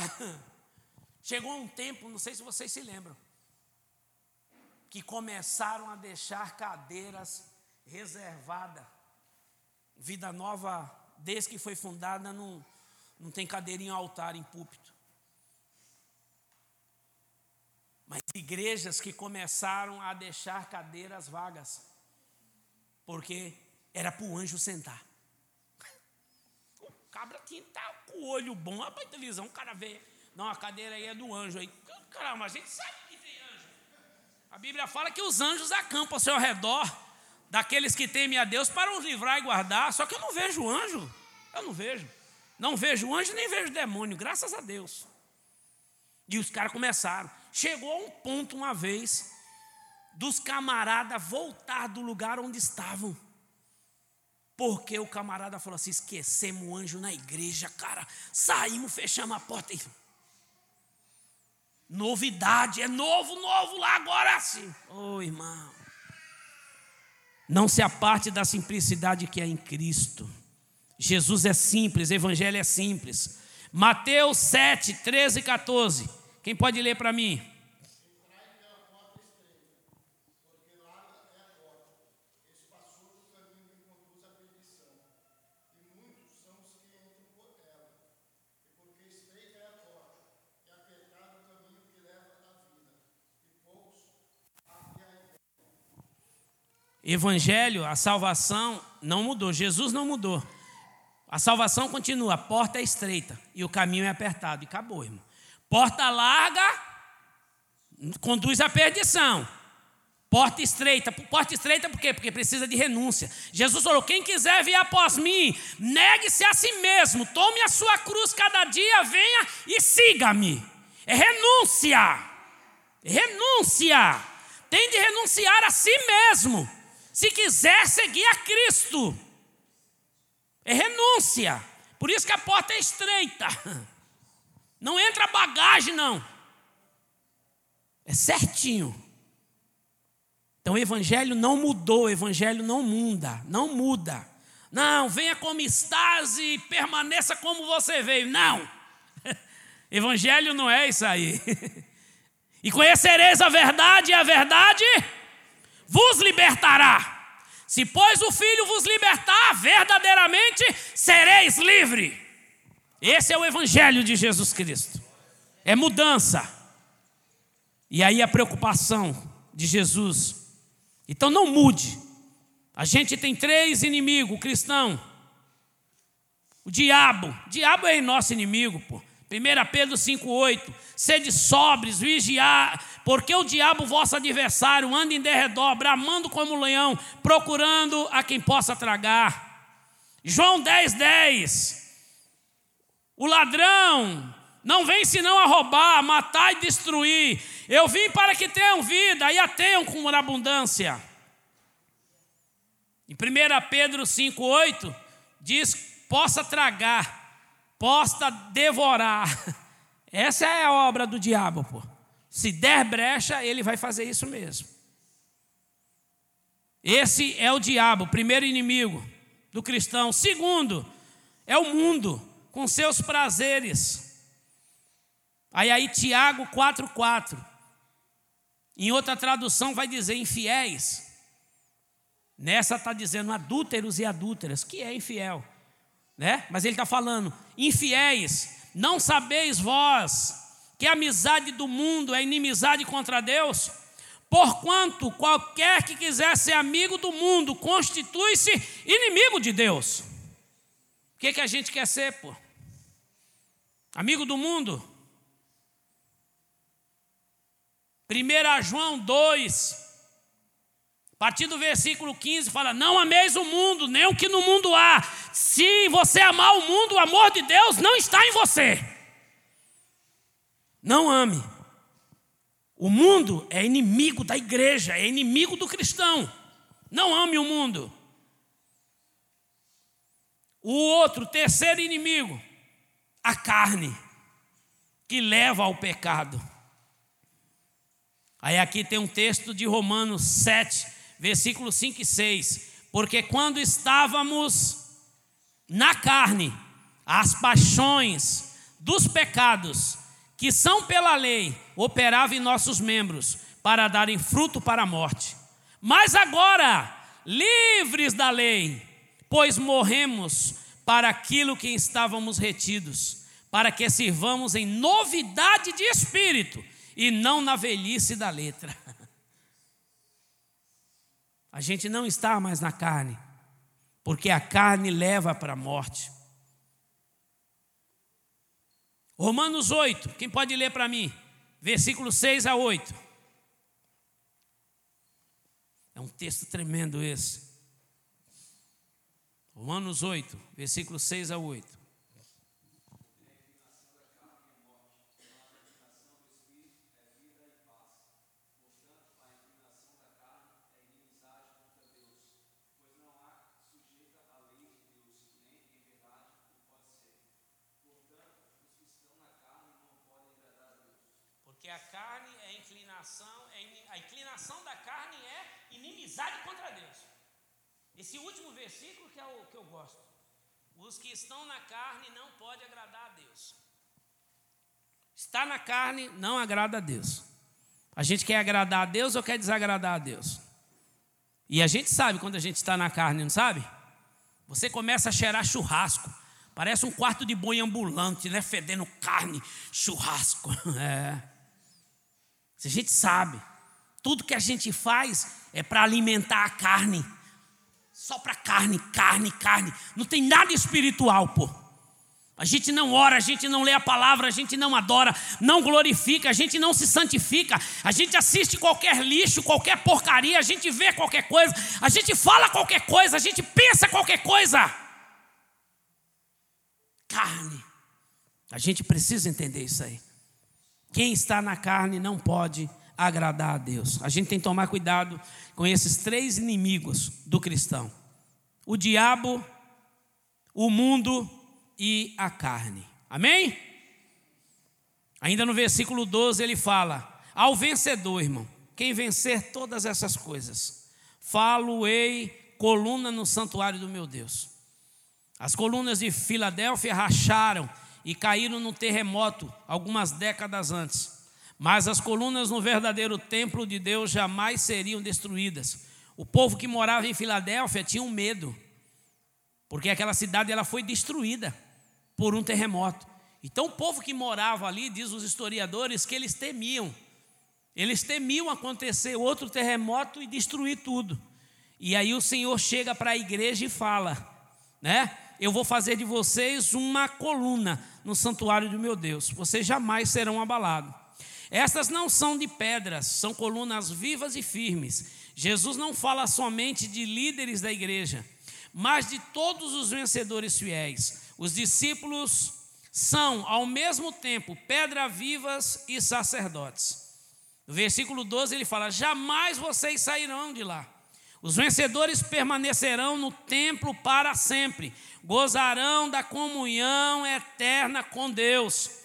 [LAUGHS] Chegou um tempo, não sei se vocês se lembram, que começaram a deixar cadeiras reservadas. Vida Nova, desde que foi fundada, não, não tem cadeira em altar, em púlpito. Mas igrejas que começaram a deixar cadeiras vagas, porque era para o anjo sentar. O cabra tinha tá com o olho bom, a televisão, o cara vê, não, a cadeira aí é do anjo. Aí, caramba, a gente sabe que tem anjo. A Bíblia fala que os anjos acampam ao seu redor, daqueles que temem a Deus, para os livrar e guardar. Só que eu não vejo anjo, eu não vejo. Não vejo anjo nem vejo demônio, graças a Deus. E os caras começaram. Chegou a um ponto uma vez dos camaradas voltar do lugar onde estavam. Porque o camarada falou assim: esquecemos o anjo na igreja, cara. Saímos, fechamos a porta. E... Novidade, é novo, novo lá agora sim. Ô oh, irmão. Não se aparte da simplicidade que é em Cristo. Jesus é simples, Evangelho é simples. Mateus 7, 13 e 14. Quem pode ler para mim? Evangelho, a salvação não mudou, Jesus não mudou. A salvação continua, a porta é estreita e o caminho é apertado. E acabou, irmão. Porta larga conduz à perdição. Porta estreita. Porta estreita por quê? Porque precisa de renúncia. Jesus falou: quem quiser vir após mim, negue-se a si mesmo, tome a sua cruz cada dia, venha e siga-me. É renúncia. Renúncia. Tem de renunciar a si mesmo, se quiser seguir a Cristo. É renúncia. Por isso que a porta é estreita. [LAUGHS] Não entra bagagem, não. É certinho. Então o evangelho não mudou, o evangelho não muda, não muda. Não, venha como estás e permaneça como você veio. Não. [LAUGHS] Evangelho não é isso aí. [LAUGHS] E conhecereis a verdade, e a verdade vos libertará. Se, pois, o Filho vos libertar, verdadeiramente sereis livre. Esse é o Evangelho de Jesus Cristo. É mudança. E aí a preocupação de Jesus então não mude. A gente tem três inimigos, o cristão. O diabo. O diabo é nosso inimigo, pô. 1 Pedro 5,8. Sede sobres, vigiar, porque o diabo, vosso adversário, anda em derredor, bramando como leão, procurando a quem possa tragar. João 10,10. 10. O ladrão não vem senão a roubar, matar e destruir. Eu vim para que tenham vida e a tenham com abundância. Em 1 Pedro 5,8 diz: possa tragar, possa devorar. [LAUGHS] Essa é a obra do diabo, pô. Se der brecha, ele vai fazer isso mesmo. Esse é o diabo, primeiro inimigo do cristão. Segundo, é o mundo com seus prazeres. Aí aí Tiago 4:4. Em outra tradução vai dizer infiéis. Nessa está dizendo adúlteros e adúlteras, que é infiel, né? Mas ele está falando infiéis. Não sabeis vós que a amizade do mundo é inimizade contra Deus? Porquanto qualquer que quiser ser amigo do mundo constitui-se inimigo de Deus. Que, que a gente quer ser, pô? Amigo do mundo? 1 João 2, a partir do versículo 15, fala: Não ameis o mundo, nem o que no mundo há. Se você amar o mundo, o amor de Deus não está em você. Não ame. O mundo é inimigo da igreja, é inimigo do cristão. Não ame o mundo. O outro, terceiro inimigo, a carne, que leva ao pecado. Aí aqui tem um texto de Romanos 7, versículos 5 e 6. Porque quando estávamos na carne, as paixões dos pecados, que são pela lei, operavam em nossos membros, para darem fruto para a morte. Mas agora, livres da lei, pois morremos para aquilo que estávamos retidos, para que sirvamos em novidade de espírito e não na velhice da letra. [LAUGHS] A gente não está mais na carne, porque a carne leva para a morte. Romanos 8, quem pode ler para mim? Versículo 6 a 8. É um texto tremendo esse. Romanos 8, versículo 6 a 8. Esse último versículo que é o que eu gosto. Os que estão na carne não podem agradar a Deus. Está na carne não agrada a Deus. A gente quer agradar a Deus ou quer desagradar a Deus? E a gente sabe quando a gente está na carne, não sabe? Você começa a cheirar churrasco. Parece um quarto de boi ambulante, né? Fedendo carne, churrasco. [LAUGHS] É. A gente sabe. Tudo que a gente faz é para alimentar a carne só para carne, carne, carne. Não tem nada espiritual, pô. A gente não ora, a gente não lê a palavra, a gente não adora, não glorifica, a gente não se santifica, a gente assiste qualquer lixo, qualquer porcaria, a gente vê qualquer coisa, a gente fala qualquer coisa, a gente pensa qualquer coisa. Carne. A gente precisa entender isso aí. Quem está na carne não pode agradar a Deus. A gente tem que tomar cuidado com esses três inimigos do cristão: o diabo, o mundo e a carne. Amém? Ainda no versículo 12 ele fala: Ao vencedor, irmão, quem vencer todas essas coisas, falo-ei coluna no santuário do meu Deus. As colunas de Filadélfia racharam e caíram no terremoto algumas décadas antes. Mas as colunas no verdadeiro templo de Deus jamais seriam destruídas. O povo que morava em Filadélfia tinha um medo, porque aquela cidade ela foi destruída por um terremoto. Então, o povo que morava ali, diz os historiadores, que eles temiam. Eles temiam acontecer outro terremoto e destruir tudo. E aí o Senhor chega para a igreja e fala, né? Eu vou fazer de vocês uma coluna no santuário do meu Deus. Vocês jamais serão abalados. Estas não são de pedras, são colunas vivas e firmes. Jesus não fala somente de líderes da igreja, mas de todos os vencedores fiéis. Os discípulos são, ao mesmo tempo, pedras vivas e sacerdotes. No versículo 12 ele fala: Jamais vocês sairão de lá. Os vencedores permanecerão no templo para sempre, gozarão da comunhão eterna com Deus.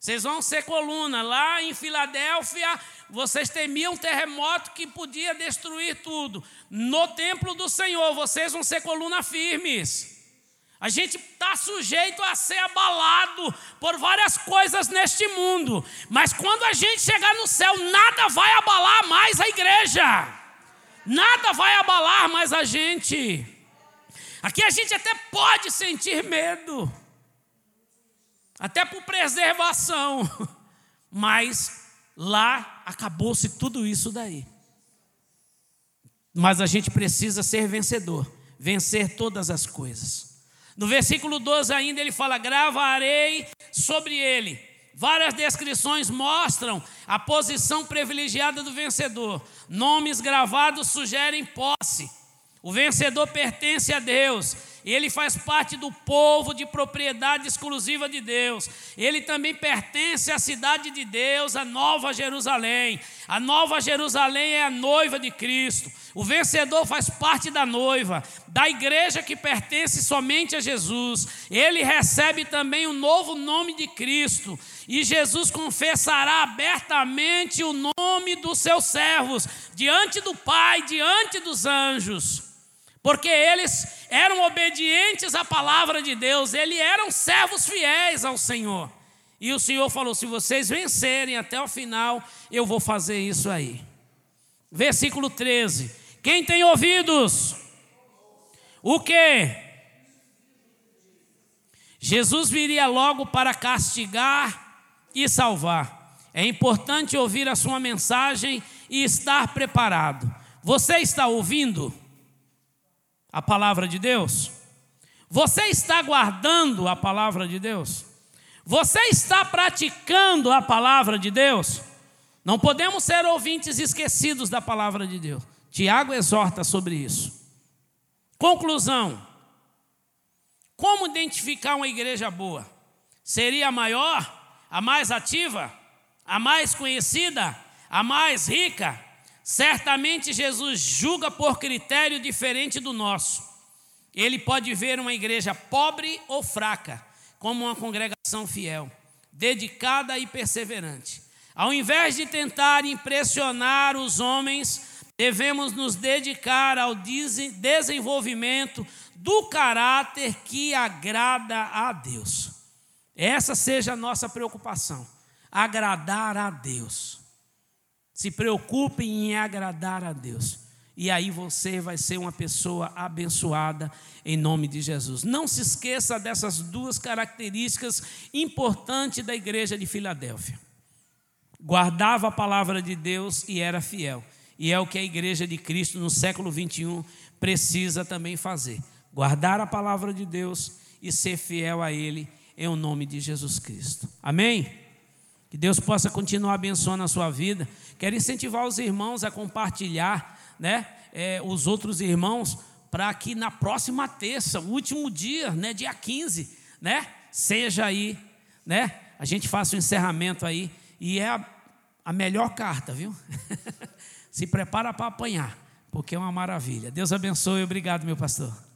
Vocês vão ser coluna. Lá em Filadélfia, vocês temiam um terremoto que podia destruir tudo. No templo do Senhor, vocês vão ser coluna firmes. A gente está sujeito a ser abalado por várias coisas neste mundo, mas quando a gente chegar no céu, nada vai abalar mais a igreja, nada vai abalar mais a gente. Aqui a gente até pode sentir medo, até por preservação, [LAUGHS] mas lá acabou-se tudo isso daí. Mas a gente precisa ser vencedor, vencer todas as coisas. No versículo 12 ainda ele fala: gravarei sobre ele. Várias descrições mostram a posição privilegiada do vencedor. Nomes gravados sugerem posse. O vencedor pertence a Deus. Ele faz parte do povo de propriedade exclusiva de Deus. Ele também pertence à cidade de Deus, a Nova Jerusalém. A Nova Jerusalém é a noiva de Cristo. O vencedor faz parte da noiva, da igreja que pertence somente a Jesus. Ele recebe também o novo nome de Cristo. E Jesus confessará abertamente o nome dos seus servos diante do Pai, diante dos anjos porque eles eram obedientes à palavra de Deus, eles eram servos fiéis ao Senhor. E o Senhor falou: se vocês vencerem até o final, eu vou fazer isso aí. Versículo 13: Quem tem ouvidos? O que? Jesus viria logo para castigar e salvar. É importante ouvir a sua mensagem e estar preparado. Você está ouvindo? A palavra de Deus? Você está guardando a palavra de Deus? Você está praticando a palavra de Deus? Não podemos ser ouvintes esquecidos da palavra de Deus. Tiago exorta sobre isso. Conclusão: Como identificar uma igreja boa? Seria a maior, a mais ativa, a mais conhecida, a mais rica, Certamente Jesus julga por critério diferente do nosso. Ele pode ver uma igreja pobre ou fraca, como uma congregação fiel, dedicada e perseverante. Ao invés de tentar impressionar os homens, devemos nos dedicar ao desenvolvimento do caráter que agrada a Deus. Essa seja a nossa preocupação, agradar a Deus. Se preocupe em agradar a Deus. E aí você vai ser uma pessoa abençoada em nome de Jesus. Não se esqueça dessas duas características importantes da igreja de Filadélfia. Guardava a palavra de Deus e era fiel. E é o que a igreja de Cristo no século 21 precisa também fazer. Guardar a palavra de Deus e ser fiel a Ele em o nome de Jesus Cristo. Amém? Que Deus possa continuar abençoando a sua vida. Quero incentivar os irmãos a compartilhar, né, é, os outros irmãos, para que na próxima terça, o último dia, né, dia 15, né, seja aí, né, a gente faça o encerramento aí e é a, a melhor carta, viu? [LAUGHS] Se prepara para apanhar, porque é uma maravilha. Deus abençoe, obrigado, meu pastor.